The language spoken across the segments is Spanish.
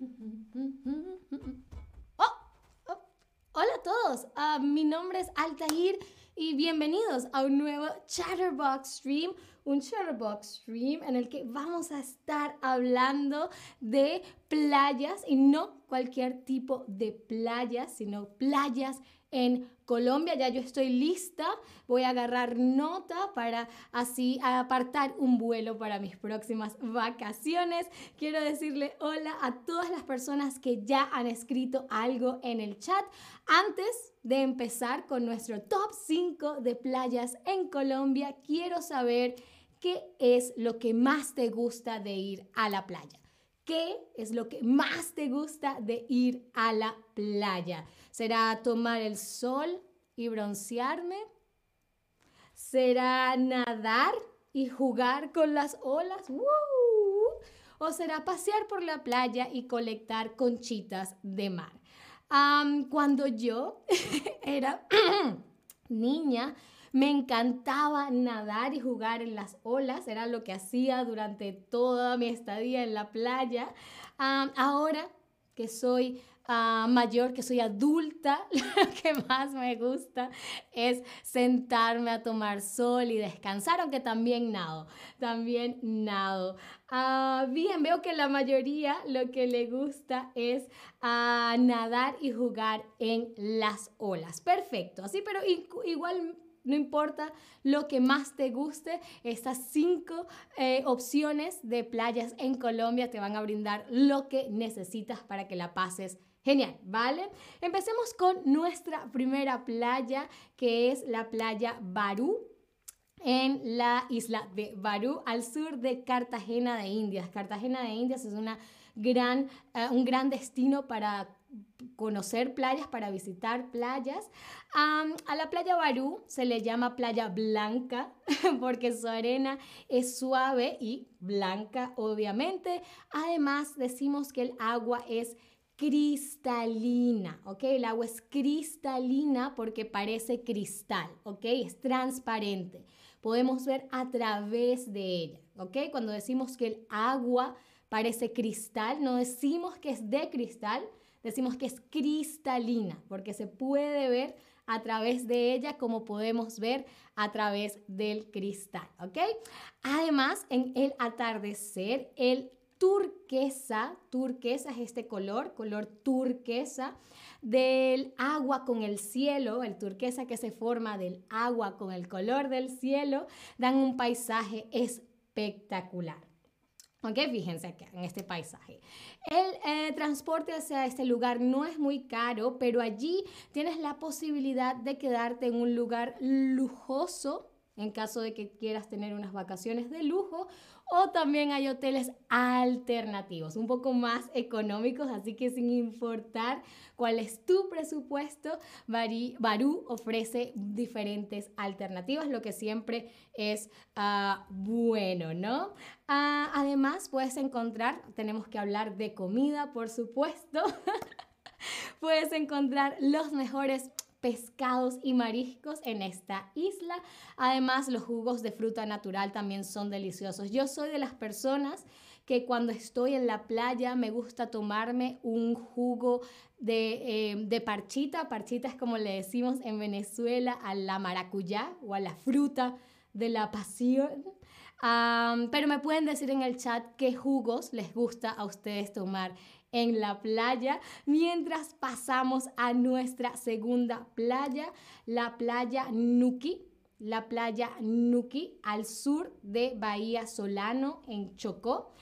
Oh, oh, hola a todos, uh, mi nombre es Altair y bienvenidos a un nuevo Chatterbox Stream, un Chatterbox Stream en el que vamos a estar hablando de playas y no cualquier tipo de playas, sino playas en Colombia. Ya yo estoy lista, voy a agarrar nota para así apartar un vuelo para mis próximas vacaciones. Quiero decirle hola a todas las personas que ya han escrito algo en el chat. Antes de empezar con nuestro top 5 de playas en Colombia, quiero saber qué es lo que más te gusta de ir a la playa. ¿Qué es lo que más te gusta de ir a la playa? ¿Será tomar el sol y broncearme? ¿Será nadar y jugar con las olas? ¿O será pasear por la playa y colectar conchitas de mar? cuando yo era niña, me encantaba nadar y jugar en las olas, era lo que hacía durante toda mi estadía en la playa. ahora que soy ah, mayor, que soy adulta, lo que más me gusta es sentarme a tomar sol y descansar, aunque también nado, también nado. Ah, bien, veo que la mayoría lo que le gusta es ah, nadar y jugar en las olas. Perfecto, así, pero igual no importa lo que más te guste, estas cinco eh, opciones de playas en Colombia te van a brindar lo que necesitas para que la pases Genial, ¿vale? Empecemos con nuestra primera playa, que es la playa Barú, en la isla de Barú, al sur de Cartagena de Indias. Cartagena de Indias es una gran, eh, un gran destino para conocer playas, para visitar playas. a la playa Barú se le llama playa blanca porque su arena es suave y blanca, obviamente. Además, decimos que el agua es cristalina, ¿ok? El agua es cristalina porque parece cristal, ¿ok? Es transparente. Podemos ver a través de ella, ¿ok? Cuando decimos que el agua parece cristal, no decimos que es de cristal, decimos que es cristalina, porque se puede ver a través de ella como podemos ver a través del cristal, ¿ok? Además, en el atardecer, el turquesa, turquesa es este color, color turquesa, del agua con el cielo, el turquesa que se forma del agua con el color del cielo, dan un paisaje espectacular. ¿Ok? Fíjense acá en este paisaje. El eh, transporte hacia este lugar no es muy caro, pero allí tienes la posibilidad de quedarte en un lugar lujoso en caso de que quieras tener unas vacaciones de lujo o también hay hoteles alternativos, un poco más económicos, así que sin importar cuál es tu presupuesto, Barú ofrece diferentes alternativas, lo que siempre es ah, bueno, ¿no? Ah, además, puedes encontrar, tenemos que hablar de comida, por supuesto. puedes encontrar los mejores pescados y mariscos en esta isla. Además, los jugos de fruta natural también son deliciosos. Yo soy de las personas que cuando estoy en la playa me gusta tomarme un jugo de, eh, de, parchita. Parchita es como le decimos en Venezuela a la maracuyá o a la fruta de la pasión. pero me pueden decir en el chat qué jugos les gusta a ustedes tomar en la playa, mientras pasamos a nuestra segunda playa, la playa Nuki. La playa Nuki al sur de Bahía Solano en Chocó.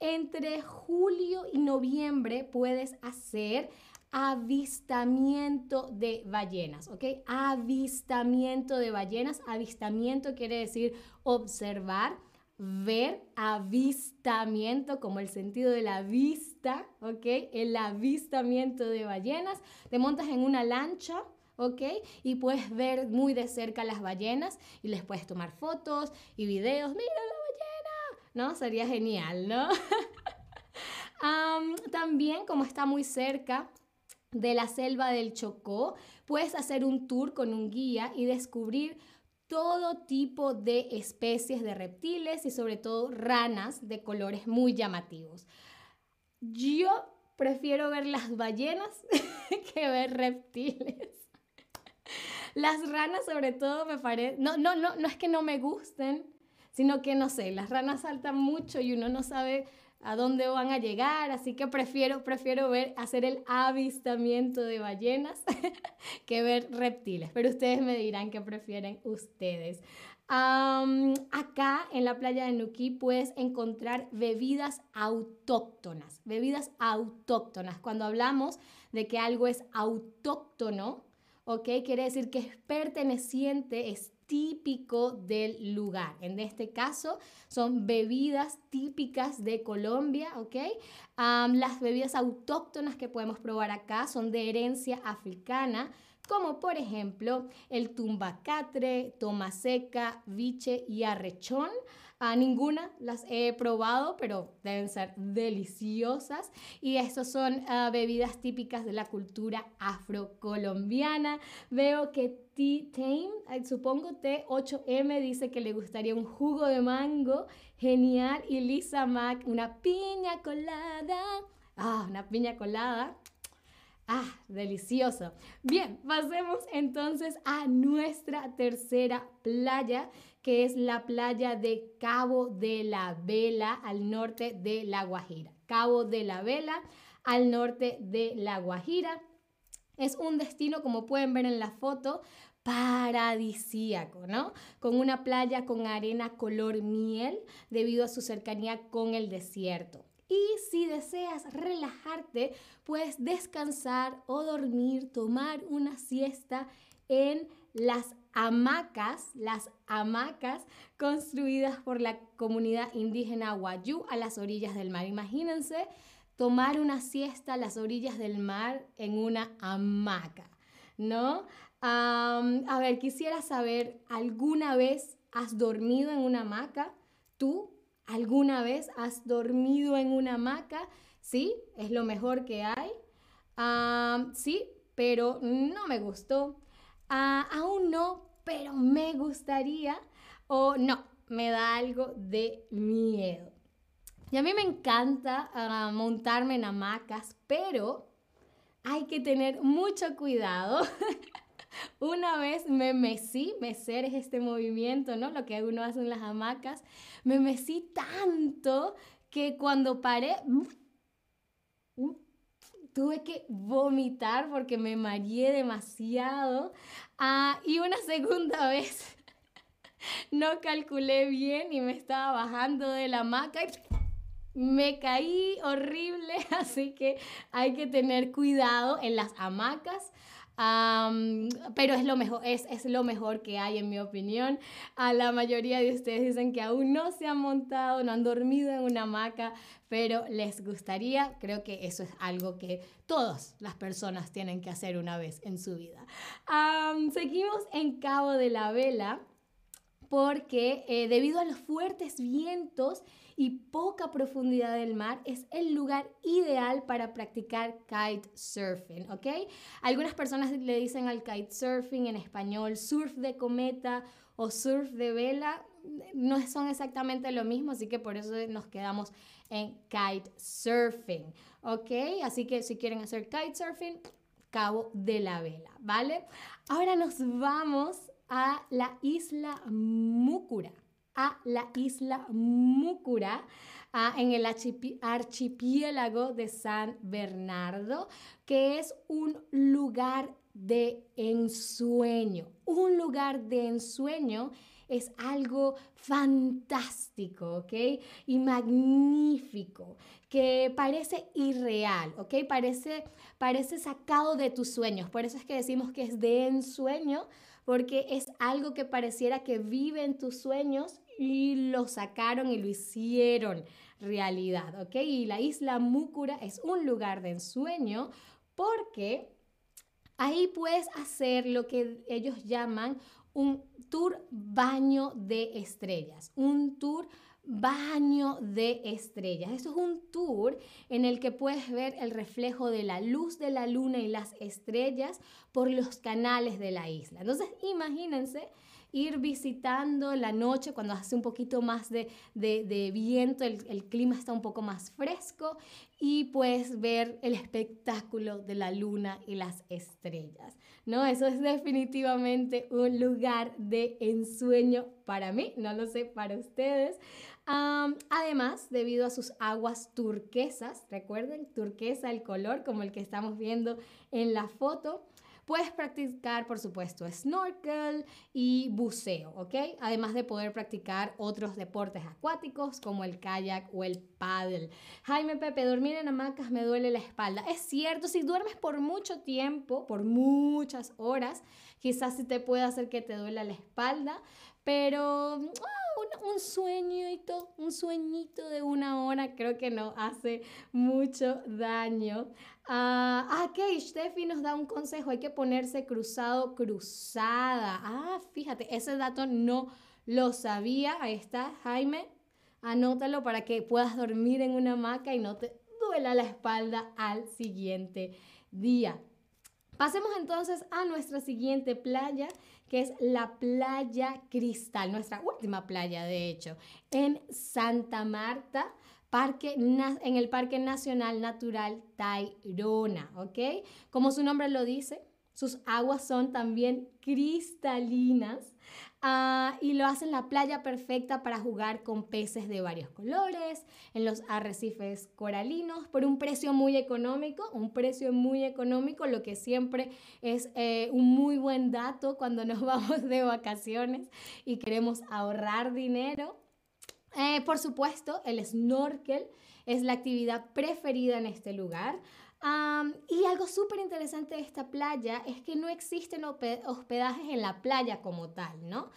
entre julio y noviembre puedes hacer avistamiento de ballenas, ¿ok? Avistamiento de ballenas. Avistamiento quiere decir observar ver, avistamiento, como el sentido de la vista, ¿ok? El avistamiento de ballenas. Te montas en una lancha, ¿ok? Y puedes ver muy de cerca las ballenas y les puedes tomar fotos y videos. ¡Mira la ballena! ¿No? Sería genial, ¿no? también, como está muy cerca, de la selva del Chocó, puedes hacer un tour con un guía y descubrir todo tipo de especies de reptiles y sobre todo ranas de colores muy llamativos. yo prefiero ver las ballenas que ver reptiles. Las ranas sobre todo me parecen, no, no, no, no es que no me gusten, sino que no sé, las ranas saltan mucho y uno no sabe a dónde van a llegar, así que prefiero, prefiero ver, hacer el avistamiento de ballenas que ver reptiles, pero ustedes me dirán qué prefieren ustedes. acá en la playa de Nuquí puedes encontrar bebidas autóctonas, bebidas autóctonas. Cuando hablamos de que algo es autóctono, ¿ok? Quiere decir que es perteneciente, es típico del lugar. En este caso son bebidas típicas de Colombia, ¿ok? las bebidas autóctonas que podemos probar acá son de herencia africana, como por ejemplo el tumbacatre, toma seca, biche y arrechón. A ninguna las he probado, pero deben ser deliciosas. Y estas son ah, bebidas típicas de la cultura afrocolombiana. Veo que T-Tame, supongo T8M, dice que le gustaría un jugo de mango. Genial. Y Lisa Mac, una piña colada. Ah, una piña colada. Ah, delicioso. Bien, pasemos entonces a nuestra tercera playa que es la playa de Cabo de la Vela al norte de La Guajira. Cabo de la Vela al norte de La Guajira. Es un destino, como pueden ver en la foto, paradisíaco, ¿no? Con una playa con arena color miel debido a su cercanía con el desierto. Y si deseas relajarte, puedes descansar o dormir, tomar una siesta en las hamacas, las hamacas construidas por la comunidad indígena Wayú a las orillas del mar. Imagínense tomar una siesta a las orillas del mar en una hamaca, ¿no? a ver, quisiera saber, ¿alguna vez has dormido en una hamaca? ¿Tú alguna vez has dormido en una hamaca? Sí, es lo mejor que hay. sí, pero no me gustó. Ah, aún no, pero me gustaría o no, me da algo de miedo. Y a mí me encanta ah, montarme en hamacas, pero hay que tener mucho cuidado. Una vez me mecí, mecer es este movimiento, ¿no? Lo que uno hace en las hamacas. Me mecí tanto que cuando paré, tuve que vomitar porque me mareé demasiado. Ah, y una segunda vez no calculé bien y me estaba bajando de la hamaca me caí horrible, así que hay que tener cuidado en las hamacas pero es lo, mejor, es, es, lo mejor que hay, en mi opinión. A la mayoría de ustedes dicen que aún no se han montado, no han dormido en una hamaca, pero les gustaría. Creo que eso es algo que todas las personas tienen que hacer una vez en su vida. seguimos en Cabo de la Vela porque eh, debido a los fuertes vientos y poca profundidad del mar, es el lugar ideal para practicar kitesurfing, ¿ok? Algunas personas le dicen al kitesurfing en español surf de cometa o surf de vela, no son exactamente lo mismo, así que por eso nos quedamos en kitesurfing, ¿ok? Así que si quieren hacer kitesurfing, Cabo de la Vela, ¿vale? Ahora nos vamos a la isla Múcura a la isla Múcura, en el archipiélago de San Bernardo, que es un lugar de ensueño. Un lugar de ensueño es algo fantástico, ¿ok? Y magnífico, que parece irreal, ¿ok? Parece, parece sacado de tus sueños. Por eso es que decimos que es de ensueño, porque es algo que pareciera que vive en tus sueños y lo sacaron y lo hicieron realidad, ¿ok? Y la isla Múcura es un lugar de ensueño porque ahí puedes hacer lo que ellos llaman un tour baño de estrellas, un tour baño de estrellas. Esto es un tour en el que puedes ver el reflejo de la luz de la luna y las estrellas por los canales de la isla. Entonces, imagínense ir visitando la noche cuando hace un poquito más de, viento, el, clima está un poco más fresco y puedes ver el espectáculo de la luna y las estrellas. ¿No? Eso es definitivamente un lugar de ensueño para mí, no lo sé para ustedes. además, debido a sus aguas turquesas, recuerden, turquesa el color como el que estamos viendo en la foto, Puedes practicar, por supuesto, snorkel y buceo, ¿ok? Además de poder practicar otros deportes acuáticos como el kayak o el paddle. Jaime Pepe, dormir en hamacas me duele la espalda. Es cierto, si duermes por mucho tiempo, por muchas horas, quizás sí te puede hacer que te duela la espalda, pero ah, un, un, sueñito, un sueñito de una hora creo que no hace mucho daño. Ah, ah, ok, Steffi nos da un consejo, hay que ponerse cruzado, cruzada. Ah, fíjate, ese dato no lo sabía. Ahí está, Jaime. Anótalo para que puedas dormir en una hamaca y no te duela la espalda al siguiente día. Pasemos entonces a nuestra siguiente playa, que es la playa Cristal, nuestra última playa de hecho, en Santa Marta parque, en el Parque Nacional Natural Tayrona, ¿ok? Como su nombre lo dice, sus aguas son también cristalinas ah, y lo hacen la playa perfecta para jugar con peces de varios colores, en los arrecifes coralinos, por un precio muy económico, un precio muy económico, lo que siempre es eh, un muy buen dato cuando nos vamos de vacaciones y queremos ahorrar dinero. Eh, por supuesto, el snorkel es la actividad preferida en este lugar. Y algo súper interesante de esta playa es que no existen hospedajes en la playa como tal, ¿no?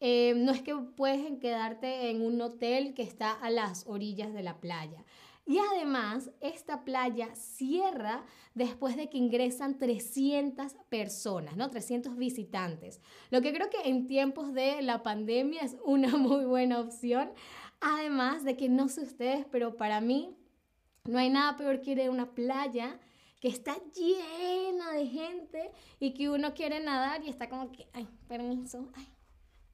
Eh, no es que puedes quedarte en un hotel que está a las orillas de la playa. Y además, esta playa cierra después de que ingresan 300 personas, ¿no? 300 visitantes. Lo que creo que en tiempos de la pandemia es una muy buena opción. Además de que no sé ustedes, pero para mí no hay nada peor que ir a una playa que está llena de gente y que uno quiere nadar y está como que, ay, permiso, ay,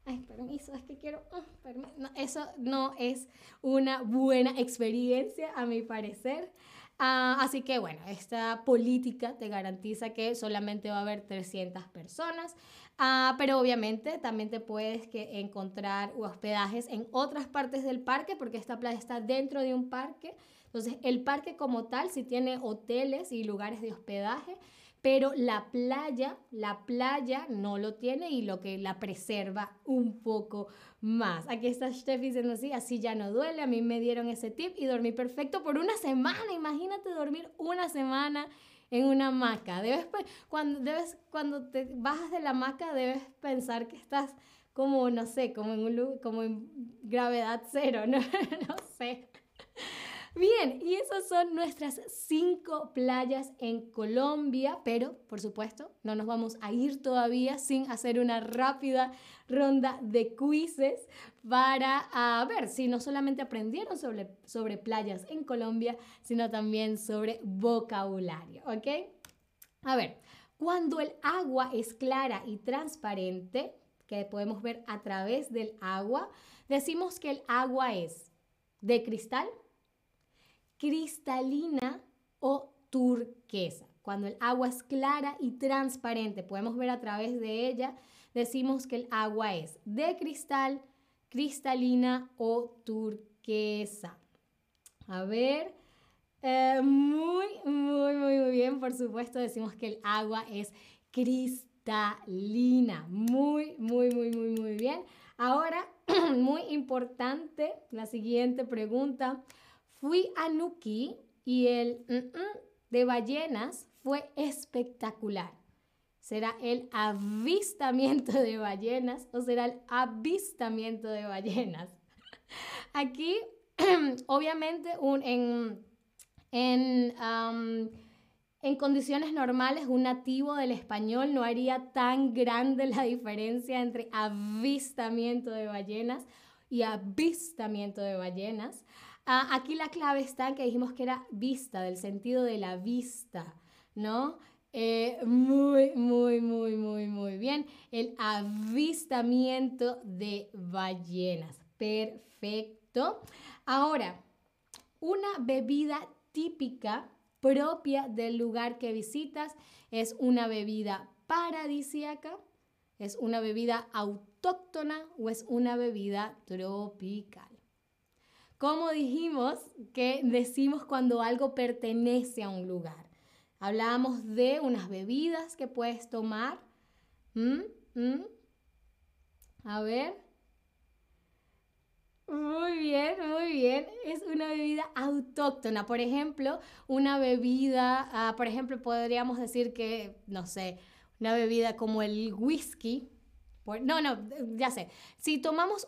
ay, permiso, es que quiero, uh, eso no es una buena experiencia a mi parecer. Ah, así que bueno, esta política te garantiza que solamente va a haber 300 personas, ah, pero obviamente también te puedes que encontrar hospedajes en otras partes del parque porque esta playa está dentro de un parque. Entonces el parque como tal sí tiene hoteles y lugares de hospedaje, pero la playa, la playa no lo tiene y lo que la preserva un poco más. Aquí está Steffi diciendo así, así ya no duele, a mí me dieron ese tip y dormí perfecto por una semana, imagínate dormir una semana en una hamaca. Debes, cuando, debes, cuando te bajas de la hamaca debes pensar que estás como, no sé, como en, un, como en gravedad cero, no, no sé. Bien, y esas son nuestras cinco playas en Colombia, pero por supuesto no nos vamos a ir todavía sin hacer una rápida ronda de quizzes para ver si no solamente aprendieron sobre, sobre playas en Colombia, sino también sobre vocabulario, ¿ok? A ver, cuando el agua es clara y transparente, que podemos ver a través del agua, decimos que el agua es de cristal, cristalina o turquesa. Cuando el agua es clara y transparente, podemos ver a través de ella, decimos que el agua es de cristal, cristalina o turquesa. A ver, eh, muy, muy, muy, muy bien. Por supuesto, decimos que el agua es cristalina. Muy, muy, muy, muy, muy bien. Ahora, muy importante, la siguiente pregunta. Fui a Nuki y el de ballenas fue espectacular. ¿Será el avistamiento de ballenas o será el avistamiento de ballenas? Aquí, obviamente, un, en, en, en condiciones normales, un nativo del español no haría tan grande la diferencia entre avistamiento de ballenas y avistamiento de ballenas. Ah, aquí la clave está que dijimos que era vista, del sentido de la vista, ¿no? Eh, muy, muy, muy, muy, muy bien. El avistamiento de ballenas. Perfecto. Ahora, una bebida típica propia del lugar que visitas es una bebida paradisíaca, es una bebida autóctona o es una bebida tropical. Como dijimos que decimos cuando algo pertenece a un lugar. Hablábamos de unas bebidas que puedes tomar. ¿Mm? ¿Mm? A ver. Muy bien, muy bien. Es una bebida autóctona. Por ejemplo, una bebida, ah, por ejemplo, podríamos decir que, no sé, una bebida como el whisky. no, no, ya sé. Si tomamos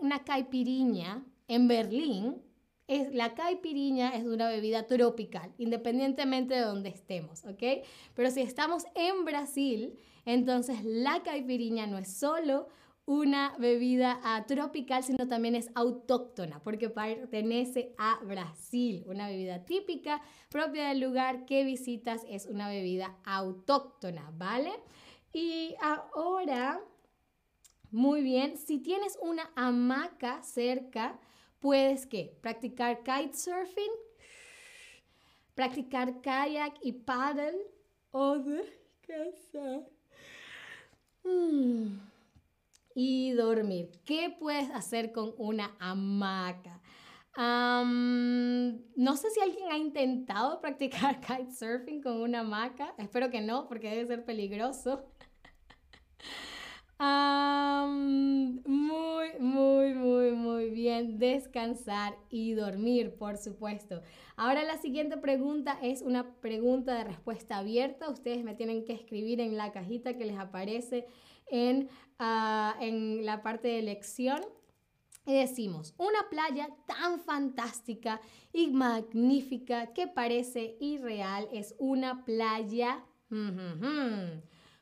una caipiriña en Berlín, es, la caipiriña es una bebida tropical, independientemente de donde estemos, ¿ok? Pero si estamos en Brasil, entonces la caipiriña no es solo una bebida ah, tropical, sino también es autóctona, porque pertenece a Brasil. Una bebida típica propia del lugar que visitas es una bebida autóctona, ¿vale? Y ahora, muy bien, si tienes una hamaca cerca, puedes ¿qué? Practicar kitesurfing, practicar kayak y paddle o descansar. Mm y dormir. ¿Qué puedes hacer con una hamaca? no sé si alguien ha intentado practicar kitesurfing con una hamaca. Espero que no, porque debe ser peligroso. Muy, muy, muy, muy bien. Descansar y dormir, por supuesto. Ahora la siguiente pregunta es una pregunta de respuesta abierta. Ustedes me tienen que escribir en la cajita que les aparece en, ah, en la parte de elección. Y decimos, una playa tan fantástica y magnífica que parece irreal es una playa.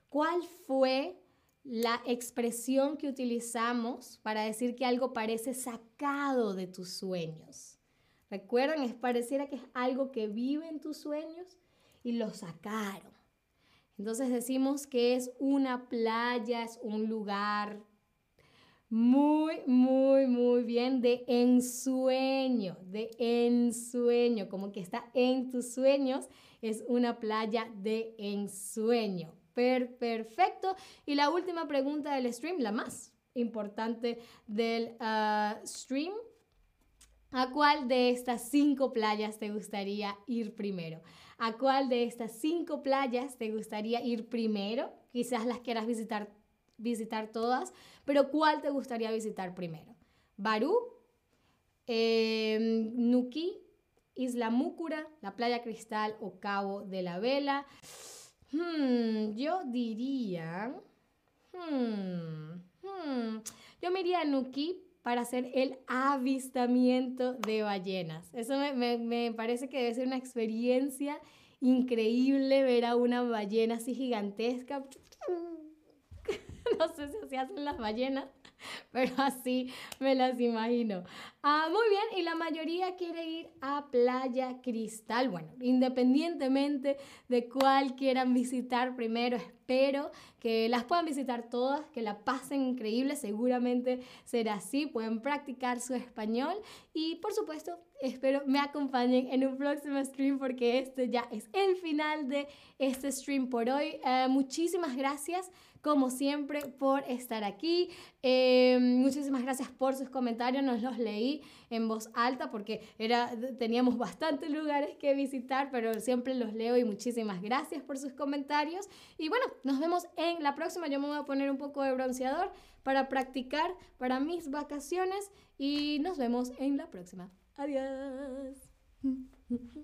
¿Cuál fue la expresión que utilizamos para decir que algo parece sacado de tus sueños? ¿Recuerdan? Es pareciera que es algo que vive en tus sueños y lo sacaron. Entonces decimos que es una playa, es un lugar muy, muy, muy bien de ensueño, de ensueño, como que está en tus sueños, es una playa de ensueño. Per perfecto. Y la última pregunta del stream, la más importante del ah, stream. ¿A cuál de estas cinco playas te gustaría ir primero? ¿A cuál de estas cinco playas te gustaría ir primero? Quizás las quieras visitar, visitar todas, pero ¿cuál te gustaría visitar primero? Barú, em, Nuki, Isla Múcura, la Playa Cristal o Cabo de la Vela. Hmm, yo diría... Hmm, hmm, yo me iría a Nuki para hacer el avistamiento de ballenas. Eso me, parece que debe ser una experiencia increíble ver a una ballena así gigantesca. no sé si así hacen las ballenas, pero así me las imagino. Ah, muy bien, y la mayoría quiere ir a Playa Cristal. Bueno, independientemente de cuál quieran visitar primero, espero que las puedan visitar todas, que la pasen increíble, seguramente será así, pueden practicar su español y por supuesto espero me acompañen en un próximo stream porque este ya es el final de este stream por hoy. Eh, muchísimas gracias como siempre, por estar aquí. Eh, muchísimas gracias por sus comentarios, nos los en voz alta porque era, teníamos bastantes lugares que visitar, pero siempre los leo y muchísimas gracias por sus comentarios. Y bueno, nos vemos en la próxima. Yo me voy a poner un poco de bronceador para practicar para mis vacaciones y nos vemos en la próxima. Adiós.